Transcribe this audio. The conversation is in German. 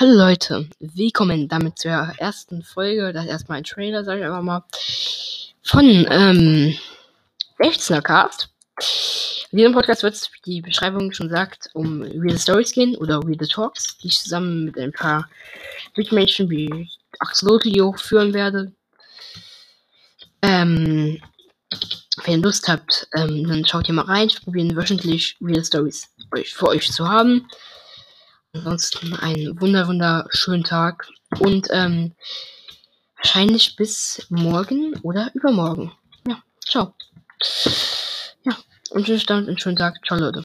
Hallo Leute, willkommen damit zur ersten Folge, das ist erstmal ein Trailer, sage ich einfach mal, von ähm, 16er Cast. In diesem Podcast wird es, wie die Beschreibung schon sagt, um Real Stories gehen oder Real Talks, die ich zusammen mit ein paar Mitmenschen wie Axolotl führen werde. Ähm, wenn ihr Lust habt, ähm, dann schaut hier mal rein. Ich probiere wöchentlich Real Stories für euch zu haben. Ansonsten einen wunder wunderschönen Tag und ähm, wahrscheinlich bis morgen oder übermorgen. Ja, ciao. Ja, und schönen Start und schönen Tag. Ciao, Leute.